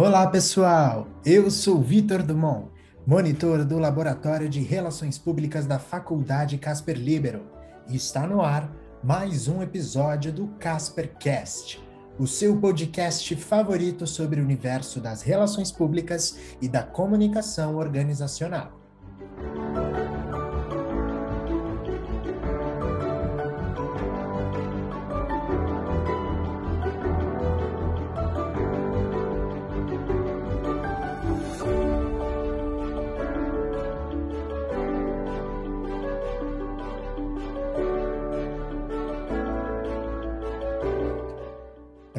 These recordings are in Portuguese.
Olá, pessoal! Eu sou Vitor Dumont, monitor do Laboratório de Relações Públicas da Faculdade Casper Libero, e está no ar mais um episódio do CasperCast, o seu podcast favorito sobre o universo das relações públicas e da comunicação organizacional.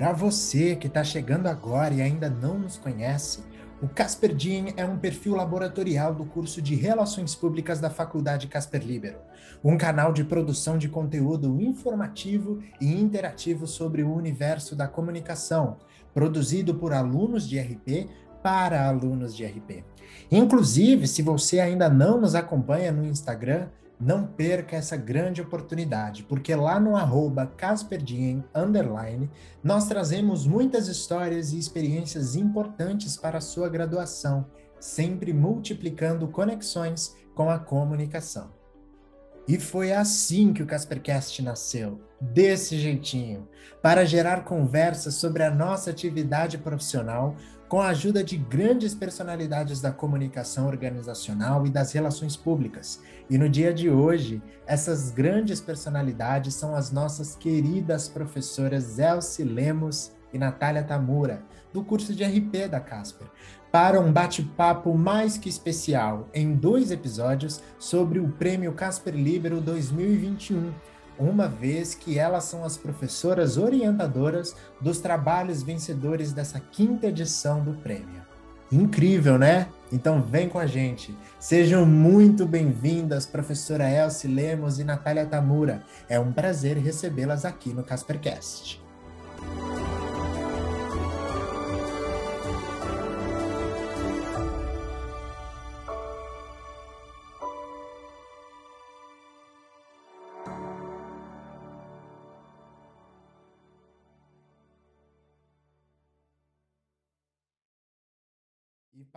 Para você que está chegando agora e ainda não nos conhece, o Casper Dean é um perfil laboratorial do curso de Relações Públicas da Faculdade Casper Libero, um canal de produção de conteúdo informativo e interativo sobre o universo da comunicação, produzido por alunos de RP para alunos de RP. Inclusive, se você ainda não nos acompanha no Instagram, não perca essa grande oportunidade, porque lá no arroba CasperDien, underline, nós trazemos muitas histórias e experiências importantes para a sua graduação, sempre multiplicando conexões com a comunicação. E foi assim que o Caspercast nasceu, desse jeitinho, para gerar conversas sobre a nossa atividade profissional com a ajuda de grandes personalidades da comunicação organizacional e das relações públicas. E no dia de hoje, essas grandes personalidades são as nossas queridas professoras Elsie Lemos e Natália Tamura, do curso de RP da Casper, para um bate-papo mais que especial em dois episódios sobre o Prêmio Casper Libero 2021 uma vez que elas são as professoras orientadoras dos trabalhos vencedores dessa quinta edição do prêmio. Incrível, né? Então vem com a gente. Sejam muito bem-vindas, professora Elsie Lemos e Natália Tamura. É um prazer recebê-las aqui no Caspercast.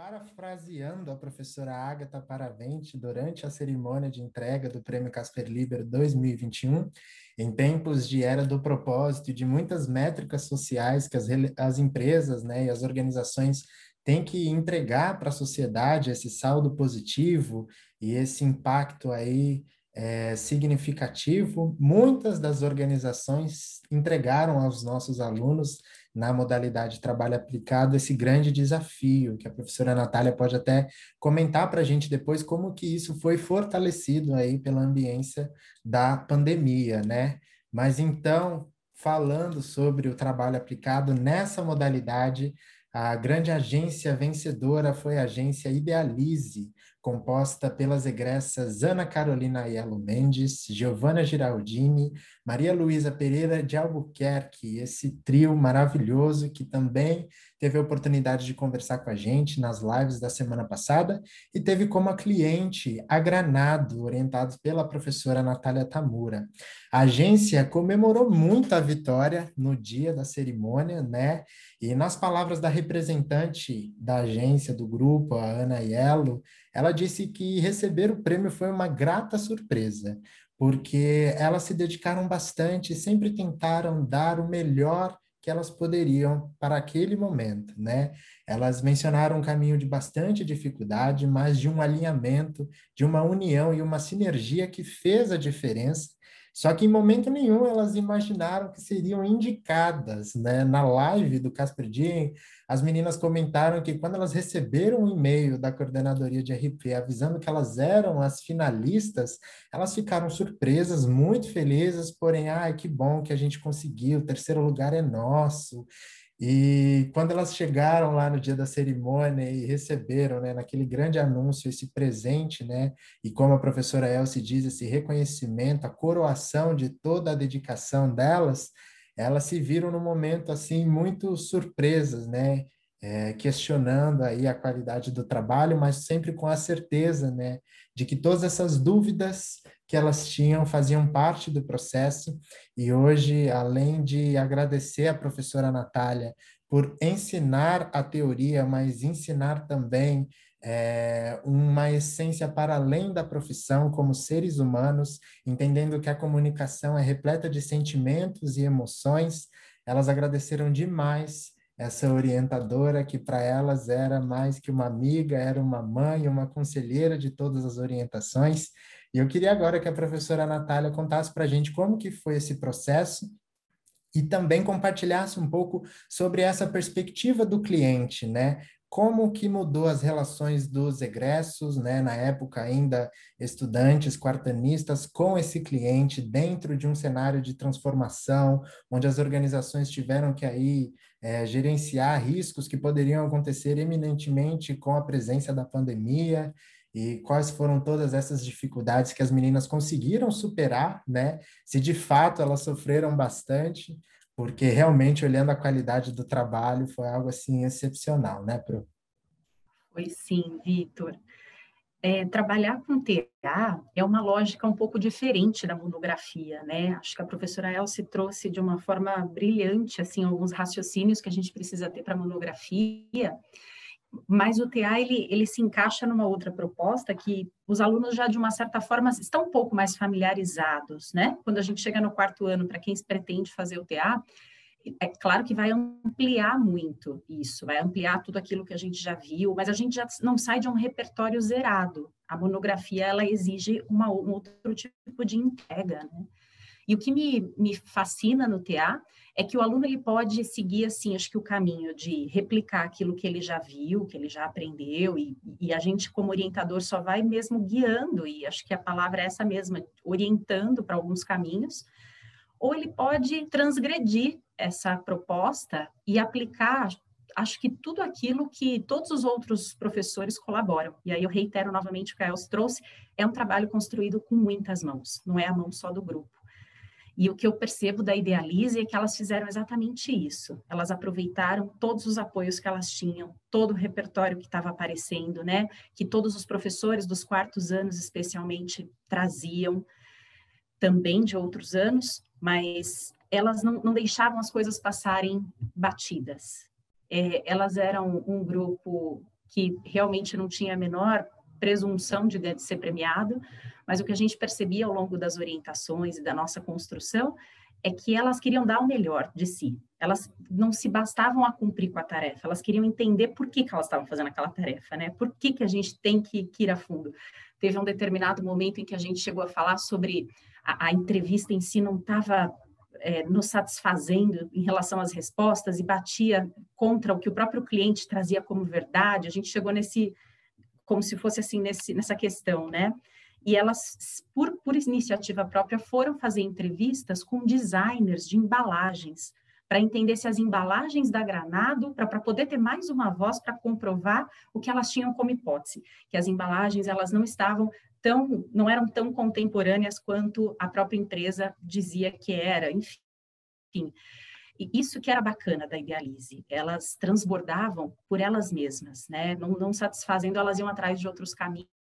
Parafraseando a professora Agatha Paravente durante a cerimônia de entrega do Prêmio Casper Liber 2021, em tempos de era do propósito e de muitas métricas sociais que as, as empresas né, e as organizações têm que entregar para a sociedade esse saldo positivo e esse impacto aí é, significativo, muitas das organizações entregaram aos nossos alunos na modalidade trabalho aplicado esse grande desafio, que a professora Natália pode até comentar para a gente depois como que isso foi fortalecido aí pela ambiência da pandemia, né? Mas então, falando sobre o trabalho aplicado nessa modalidade, a grande agência vencedora foi a agência Idealize, composta pelas egressas Ana Carolina Aiello Mendes, Giovana Giraldini, Maria Luísa Pereira de Albuquerque, esse trio maravilhoso que também teve a oportunidade de conversar com a gente nas lives da semana passada e teve como cliente a Granado, orientado pela professora Natália Tamura. A agência comemorou muito a vitória no dia da cerimônia, né? E nas palavras da representante da agência, do grupo, a Ana Aiello, ela disse que receber o prêmio foi uma grata surpresa, porque elas se dedicaram bastante e sempre tentaram dar o melhor que elas poderiam para aquele momento, né? Elas mencionaram um caminho de bastante dificuldade, mas de um alinhamento, de uma união e uma sinergia que fez a diferença só que em momento nenhum elas imaginaram que seriam indicadas, né? Na live do Casper Diem, as meninas comentaram que quando elas receberam um e-mail da coordenadoria de RP avisando que elas eram as finalistas, elas ficaram surpresas, muito felizes, porém, ai, que bom que a gente conseguiu, o terceiro lugar é nosso. E quando elas chegaram lá no dia da cerimônia e receberam, né, naquele grande anúncio, esse presente, né, e como a professora Elsie diz, esse reconhecimento, a coroação de toda a dedicação delas, elas se viram no momento assim muito surpresas, né, é, questionando aí a qualidade do trabalho, mas sempre com a certeza, né, de que todas essas dúvidas que elas tinham, faziam parte do processo. E hoje, além de agradecer a professora Natália por ensinar a teoria, mas ensinar também é, uma essência para além da profissão, como seres humanos, entendendo que a comunicação é repleta de sentimentos e emoções. Elas agradeceram demais essa orientadora que para elas era mais que uma amiga, era uma mãe, uma conselheira de todas as orientações. E eu queria agora que a professora Natália contasse para a gente como que foi esse processo e também compartilhasse um pouco sobre essa perspectiva do cliente, né? Como que mudou as relações dos egressos, né, na época ainda estudantes, quartanistas, com esse cliente dentro de um cenário de transformação, onde as organizações tiveram que aí é, gerenciar riscos que poderiam acontecer eminentemente com a presença da pandemia e quais foram todas essas dificuldades que as meninas conseguiram superar, né? Se de fato elas sofreram bastante, porque realmente olhando a qualidade do trabalho foi algo assim excepcional, né, Pro? Foi sim, Vitor. É, trabalhar com TA é uma lógica um pouco diferente da monografia, né? Acho que a professora Elsie trouxe de uma forma brilhante, assim, alguns raciocínios que a gente precisa ter para monografia, mas o TA ele, ele se encaixa numa outra proposta que os alunos já de uma certa forma estão um pouco mais familiarizados, né? Quando a gente chega no quarto ano, para quem pretende fazer o TA, é claro que vai ampliar muito isso, vai ampliar tudo aquilo que a gente já viu, mas a gente já não sai de um repertório zerado. A monografia ela exige uma, um outro tipo de entrega, né? E o que me, me fascina no TA é que o aluno ele pode seguir assim, acho que o caminho de replicar aquilo que ele já viu, que ele já aprendeu, e, e a gente como orientador só vai mesmo guiando, e acho que a palavra é essa mesma, orientando para alguns caminhos, ou ele pode transgredir essa proposta e aplicar acho que tudo aquilo que todos os outros professores colaboram. E aí eu reitero novamente o que a Els trouxe, é um trabalho construído com muitas mãos, não é a mão só do grupo. E o que eu percebo da Idealize é que elas fizeram exatamente isso. Elas aproveitaram todos os apoios que elas tinham, todo o repertório que estava aparecendo, né? Que todos os professores dos quartos anos, especialmente, traziam, também de outros anos, mas elas não, não deixavam as coisas passarem batidas. É, elas eram um grupo que realmente não tinha a menor presunção de, ser premiado, mas o que a gente percebia ao longo das orientações e da nossa construção é que elas queriam dar o melhor de si. Elas não se bastavam a cumprir com a tarefa, elas queriam entender por que, que elas estavam fazendo aquela tarefa, né? Por que, que a gente tem que, que ir a fundo. Teve um determinado momento em que a gente chegou a falar sobre a, a entrevista em si não estava é, nos satisfazendo em relação às respostas e batia contra o que o próprio cliente trazia como verdade. A gente chegou nesse, como se fosse assim, nesse, nessa questão, né? E elas, por, por iniciativa própria, foram fazer entrevistas com designers de embalagens, para entender se as embalagens da Granado, para poder ter mais uma voz para comprovar o que elas tinham como hipótese, que as embalagens elas não estavam tão, não eram tão contemporâneas quanto a própria empresa dizia que era, enfim. E isso que era bacana da Idealize, elas transbordavam por elas mesmas, né? Não, não satisfazendo, elas iam atrás de outros caminhos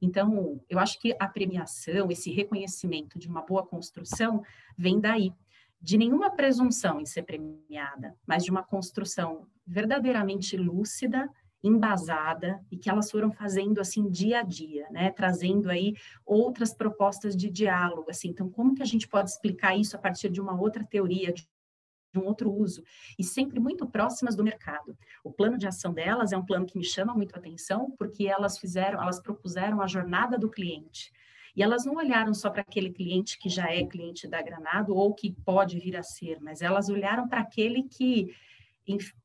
então, eu acho que a premiação, esse reconhecimento de uma boa construção, vem daí, de nenhuma presunção em ser premiada, mas de uma construção verdadeiramente lúcida, embasada e que elas foram fazendo assim dia a dia, né, trazendo aí outras propostas de diálogo, assim, então como que a gente pode explicar isso a partir de uma outra teoria, de um outro uso, e sempre muito próximas do mercado. O plano de ação delas é um plano que me chama muito a atenção, porque elas fizeram, elas propuseram a jornada do cliente. E elas não olharam só para aquele cliente que já é cliente da Granado ou que pode vir a ser, mas elas olharam para aquele que,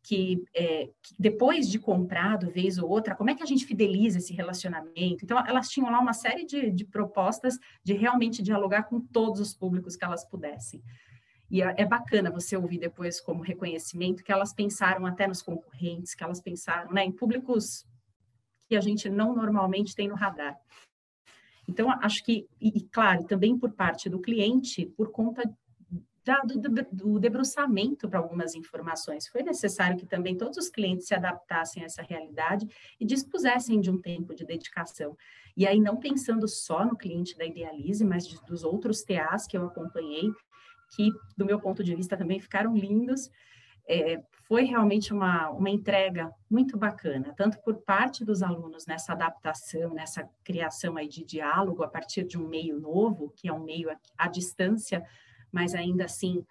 que, é, que, depois de comprado, vez ou outra, como é que a gente fideliza esse relacionamento? Então, elas tinham lá uma série de, de propostas de realmente dialogar com todos os públicos que elas pudessem. E é, é bacana você ouvir depois como reconhecimento que elas pensaram até nos concorrentes, que elas pensaram né, em públicos que a gente não normalmente tem no radar. Então, acho que, e, claro, também por parte do cliente, por conta da, do, do debruçamento para algumas informações. Foi necessário que também todos os clientes se adaptassem a essa realidade e dispusessem de um tempo de dedicação. E aí, não pensando só no cliente da Idealize, mas de, dos outros TAs que eu acompanhei, que, do meu ponto de vista, também ficaram lindos. É, foi realmente uma, uma entrega muito bacana, tanto por parte dos alunos nessa adaptação, nessa criação aí de diálogo a partir de um meio novo, que é um meio à distância, mas ainda assim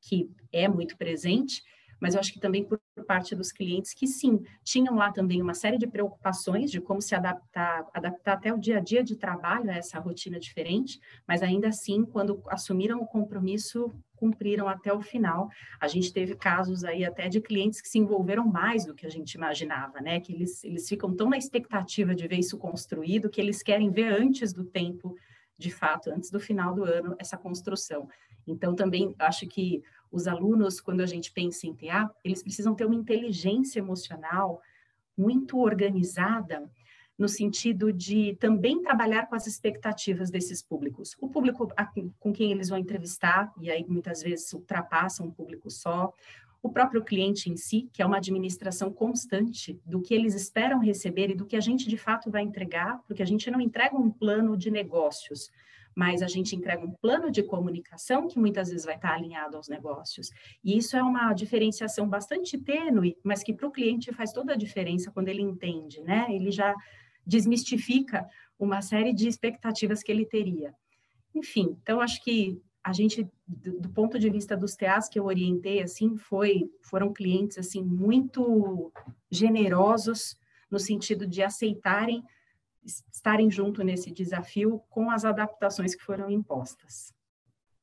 que é muito presente, mas eu acho que também por parte dos clientes que sim, tinham lá também uma série de preocupações de como se adaptar, adaptar até o dia a dia de trabalho a essa rotina diferente, mas ainda assim, quando assumiram o compromisso, cumpriram até o final. A gente teve casos aí até de clientes que se envolveram mais do que a gente imaginava, né? Que eles, eles ficam tão na expectativa de ver isso construído que eles querem ver antes do tempo, de fato, antes do final do ano, essa construção. Então, também acho que os alunos, quando a gente pensa em TA, eles precisam ter uma inteligência emocional muito organizada, no sentido de também trabalhar com as expectativas desses públicos. O público com quem eles vão entrevistar, e aí muitas vezes ultrapassam um público só, o próprio cliente em si, que é uma administração constante do que eles esperam receber e do que a gente de fato vai entregar, porque a gente não entrega um plano de negócios, mas a gente entrega um plano de comunicação que muitas vezes vai estar alinhado aos negócios. E isso é uma diferenciação bastante tênue, mas que para o cliente faz toda a diferença quando ele entende, né? Ele já desmistifica uma série de expectativas que ele teria. Enfim, então acho que a gente, do, ponto de vista dos TAs que eu orientei, assim, foi, foram clientes, assim, muito generosos no sentido de aceitarem estarem junto nesse desafio com as adaptações que foram impostas.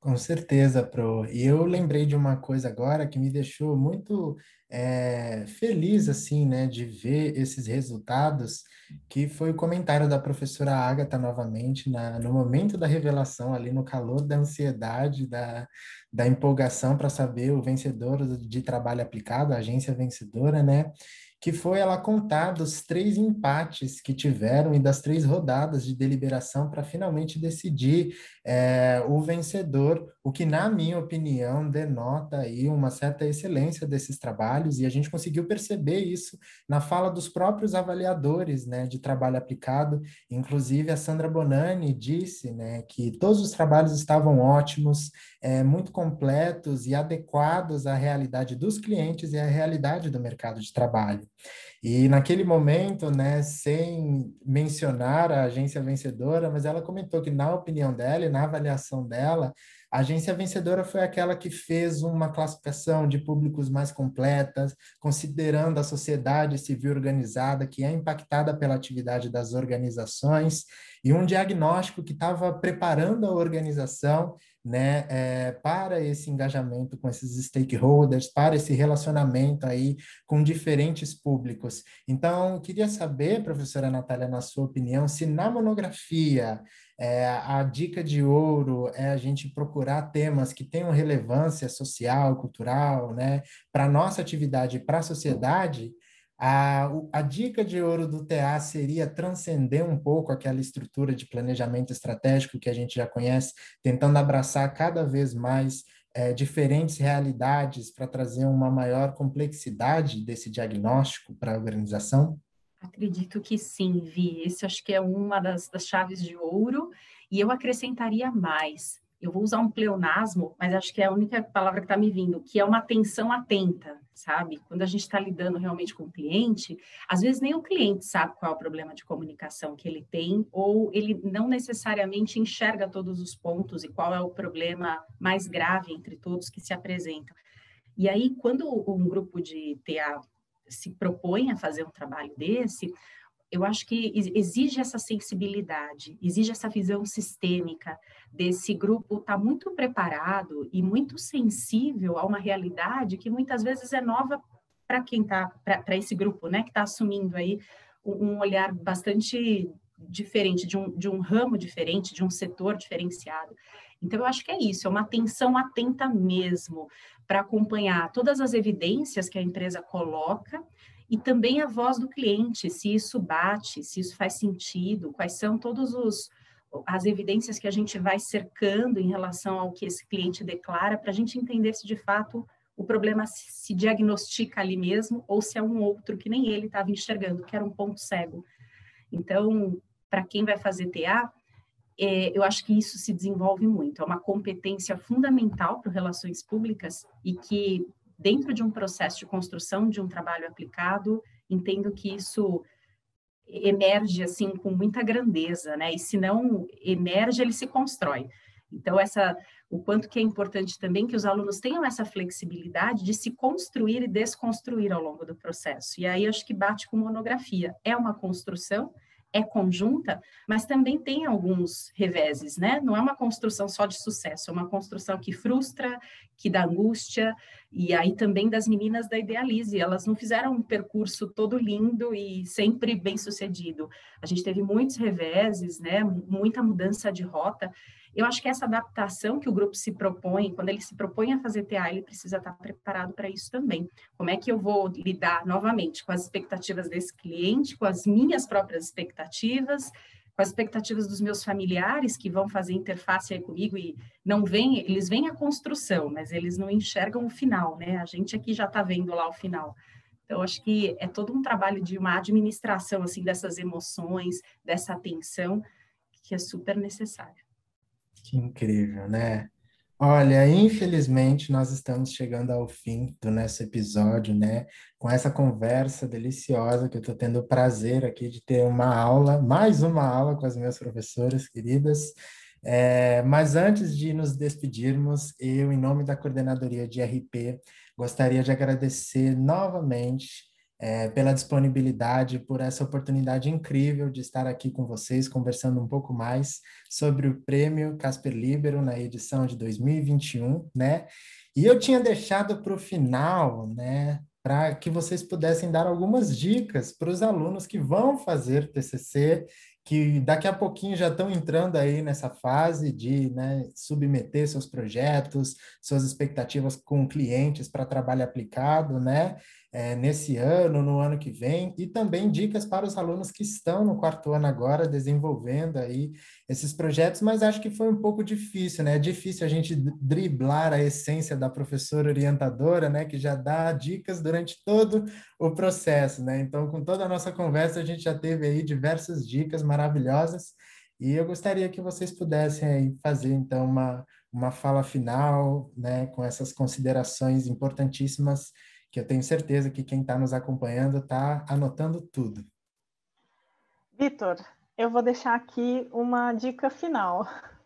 Com certeza, Pro. E eu lembrei de uma coisa agora que me deixou muito é, feliz, assim, né, de ver esses resultados, que foi o comentário da professora Agatha novamente, na, no momento da revelação, ali no calor da ansiedade, da, da empolgação para saber o vencedor de trabalho aplicado, a agência vencedora, né? Que foi ela contar dos três empates que tiveram e das três rodadas de deliberação para finalmente decidir é, o vencedor, o que, na minha opinião, denota aí uma certa excelência desses trabalhos, e a gente conseguiu perceber isso na fala dos próprios avaliadores né, de trabalho aplicado, inclusive a Sandra Bonani disse né, que todos os trabalhos estavam ótimos, é, muito completos e adequados à realidade dos clientes e à realidade do mercado de trabalho. E naquele momento, né, sem mencionar a agência vencedora, mas ela comentou que, na opinião dela e na avaliação dela, a agência vencedora foi aquela que fez uma classificação de públicos mais completas, considerando a sociedade civil organizada, que é impactada pela atividade das organizações, e um diagnóstico que estava preparando a organização né, é, para esse engajamento com esses stakeholders, para esse relacionamento aí com diferentes públicos. Então, queria saber, professora Natália, na sua opinião, se na monografia é, a dica de ouro é a gente procurar temas que tenham relevância social, cultural, né, para a nossa atividade e para a sociedade, a, a dica de ouro do TA seria transcender um pouco aquela estrutura de planejamento estratégico que a gente já conhece, tentando abraçar cada vez mais é, diferentes realidades para trazer uma maior complexidade desse diagnóstico para a organização? Acredito que sim, Vi. Esse acho que é uma das, das chaves de ouro. E eu acrescentaria mais eu vou usar um pleonasmo, mas acho que é a única palavra que está me vindo, que é uma atenção atenta, sabe? Quando a gente está lidando realmente com o cliente, às vezes nem o cliente sabe qual é o problema de comunicação que ele tem, ou ele não necessariamente enxerga todos os pontos e qual é o problema mais grave entre todos que se apresentam. E aí, quando um grupo de TA se propõe a fazer um trabalho desse, eu acho que exige essa sensibilidade, exige essa visão sistêmica desse grupo estar tá muito preparado e muito sensível a uma realidade que muitas vezes é nova para quem está, para esse grupo, né, que está assumindo aí um olhar bastante diferente, de um, de um ramo diferente, de um setor diferenciado. Então, eu acho que é isso, é uma atenção atenta mesmo para acompanhar todas as evidências que a empresa coloca e também a voz do cliente, se isso bate, se isso faz sentido, quais são todos os, as evidências que a gente vai cercando em relação ao que esse cliente declara, para a gente entender se de fato o problema se diagnostica ali mesmo ou se é um outro que nem ele estava enxergando, que era um ponto cego. Então, para quem vai fazer TA, é, eu acho que isso se desenvolve muito. É uma competência fundamental para relações públicas e que, dentro de um processo de construção de um trabalho aplicado, entendo que isso emerge assim com muita grandeza, né? E se não emerge, ele se constrói. Então essa o quanto que é importante também que os alunos tenham essa flexibilidade de se construir e desconstruir ao longo do processo. E aí acho que bate com monografia. É uma construção, é conjunta, mas também tem alguns reveses, né? Não é uma construção só de sucesso, é uma construção que frustra, que dá angústia, e aí também das meninas da Idealize, elas não fizeram um percurso todo lindo e sempre bem sucedido. A gente teve muitos reveses, né? Muita mudança de rota, eu acho que essa adaptação que o grupo se propõe, quando ele se propõe a fazer TA, ele precisa estar preparado para isso também. Como é que eu vou lidar novamente com as expectativas desse cliente, com as minhas próprias expectativas, com as expectativas dos meus familiares que vão fazer interface aí comigo e não vêm, eles veem a construção, mas eles não enxergam o final, né? A gente aqui já está vendo lá o final. Então, acho que é todo um trabalho de uma administração, assim, dessas emoções, dessa atenção, que é super necessário. Que incrível, né? Olha, infelizmente nós estamos chegando ao fim do nosso episódio, né? Com essa conversa deliciosa que eu estou tendo o prazer aqui de ter uma aula, mais uma aula com as minhas professoras queridas. É, mas antes de nos despedirmos, eu, em nome da coordenadoria de RP, gostaria de agradecer novamente é, pela disponibilidade, por essa oportunidade incrível de estar aqui com vocês, conversando um pouco mais sobre o prêmio Casper Libero na edição de 2021, né? E eu tinha deixado para o final, né, para que vocês pudessem dar algumas dicas para os alunos que vão fazer TCC, que daqui a pouquinho já estão entrando aí nessa fase de né, submeter seus projetos, suas expectativas com clientes para trabalho aplicado, né? É, nesse ano, no ano que vem, e também dicas para os alunos que estão no quarto ano agora, desenvolvendo aí esses projetos, mas acho que foi um pouco difícil, né? É difícil a gente driblar a essência da professora orientadora, né? Que já dá dicas durante todo o processo, né? Então, com toda a nossa conversa, a gente já teve aí diversas dicas maravilhosas, e eu gostaria que vocês pudessem aí fazer, então, uma, uma fala final, né? Com essas considerações importantíssimas que eu tenho certeza que quem está nos acompanhando está anotando tudo. Vitor, eu vou deixar aqui uma dica final.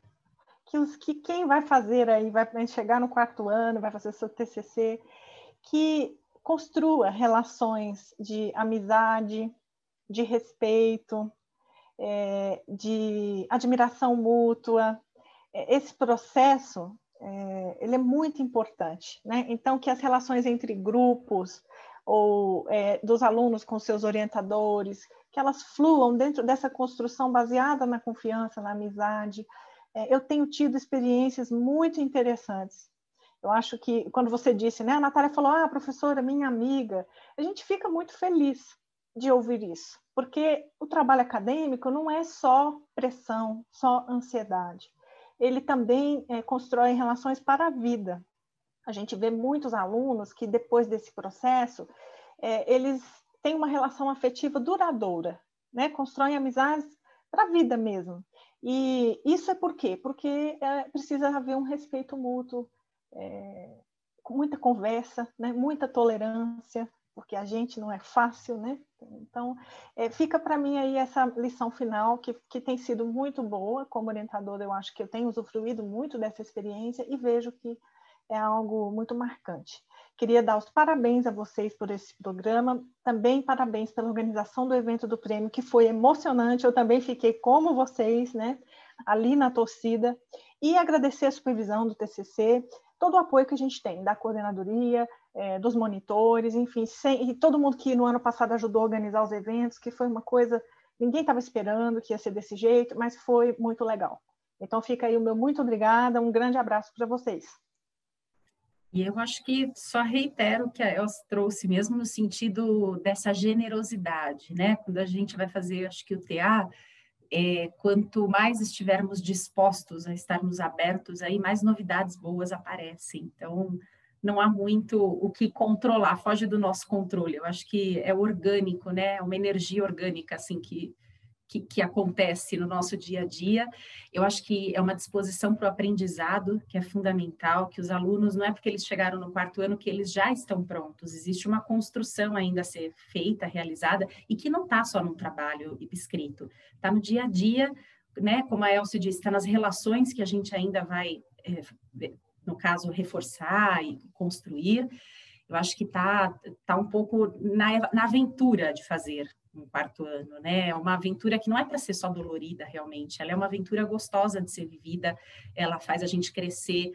Que, os, que quem vai fazer aí, vai chegar no quarto ano, vai fazer seu TCC, que construa relações de amizade, de respeito, é, de admiração mútua. É, esse processo é, ele é muito importante, né? Então, que as relações entre grupos ou é, dos alunos com seus orientadores, que elas fluam dentro dessa construção baseada na confiança, na amizade. É, eu tenho tido experiências muito interessantes. Eu acho que quando você disse, né, a Natália falou, ah, professora, minha amiga, a gente fica muito feliz de ouvir isso, porque o trabalho acadêmico não é só pressão, só ansiedade ele também é, constrói relações para a vida. A gente vê muitos alunos que, depois desse processo, é, eles têm uma relação afetiva duradoura, né? constroem amizades para a vida mesmo. E isso é por quê? Porque é, precisa haver um respeito mútuo, muita conversa, né? muita tolerância, porque a gente não é fácil, né? Então, é, fica para mim aí essa lição final, que, que tem sido muito boa. Como orientadora, eu acho que eu tenho usufruído muito dessa experiência e vejo que é algo muito marcante. Queria dar os parabéns a vocês por esse programa, também parabéns pela organização do evento do prêmio, que foi emocionante. Eu também fiquei como vocês, né, ali na torcida, e agradecer a supervisão do TCC, todo o apoio que a gente tem da coordenadoria, é, dos monitores, enfim, sem, e todo mundo que no ano passado ajudou a organizar os eventos, que foi uma coisa, ninguém estava esperando que ia ser desse jeito, mas foi muito legal. Então fica aí o meu muito obrigada, um grande abraço para vocês. E eu acho que só reitero o que a Els trouxe, mesmo no sentido dessa generosidade, né? Quando a gente vai fazer, acho que o TA, é, quanto mais estivermos dispostos a estarmos abertos, aí mais novidades boas aparecem. Então, não há muito o que controlar, foge do nosso controle. Eu acho que é orgânico, né? É uma energia orgânica, assim, que, que, que, acontece no nosso dia a dia. Eu acho que é uma disposição para o aprendizado que é fundamental, que os alunos, não é porque eles chegaram no quarto ano que eles já estão prontos, existe uma construção ainda a ser feita, realizada, e que não está só no trabalho escrito, está no dia a dia, né? Como a Elcio disse, está nas relações que a gente ainda vai, é, no caso, reforçar e construir. Eu acho que está tá um pouco na, na aventura de fazer, no quarto ano, né? É uma aventura que não é para ser só dolorida, realmente. Ela é uma aventura gostosa de ser vivida. Ela faz a gente crescer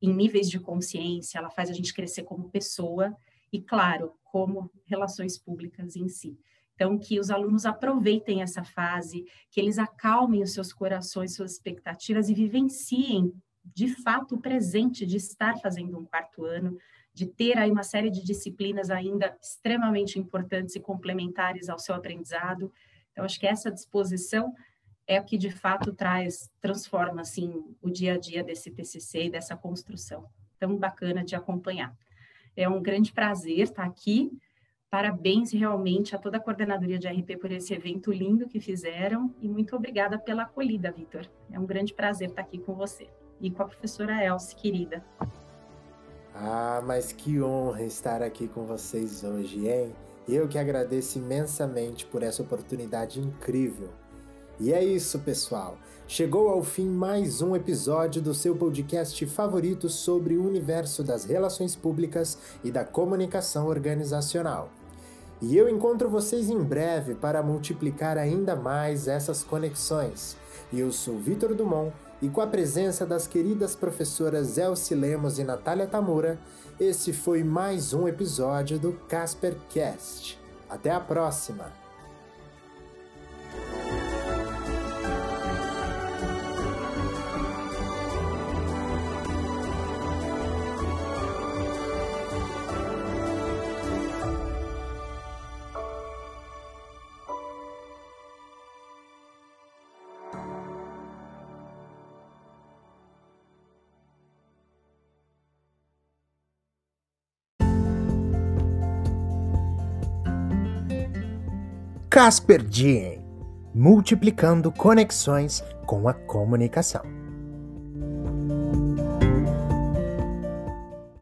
em níveis de consciência, ela faz a gente crescer como pessoa e, claro, como relações públicas em si. Então, que os alunos aproveitem essa fase, que eles acalmem os seus corações, suas expectativas e vivenciem de fato presente de estar fazendo um quarto ano, de ter aí uma série de disciplinas ainda extremamente importantes e complementares ao seu aprendizado. Então, acho que essa disposição é o que de fato traz, transforma assim o dia a dia desse TCC e dessa construção. Tão bacana de acompanhar. É um grande prazer estar aqui. Parabéns realmente a toda a coordenadoria de RP por esse evento lindo que fizeram e muito obrigada pela acolhida, Vitor. É um grande prazer estar aqui com você e com a professora Elsie, querida. Ah, mas que honra estar aqui com vocês hoje, hein? Eu que agradeço imensamente por essa oportunidade incrível. E é isso, pessoal. Chegou ao fim mais um episódio do seu podcast favorito sobre o universo das relações públicas e da comunicação organizacional. E eu encontro vocês em breve para multiplicar ainda mais essas conexões. Eu sou Vitor Dumont e com a presença das queridas professoras Elci Lemos e Natália Tamura, esse foi mais um episódio do Casper Cast. Até a próxima! Casper Diem multiplicando conexões com a comunicação.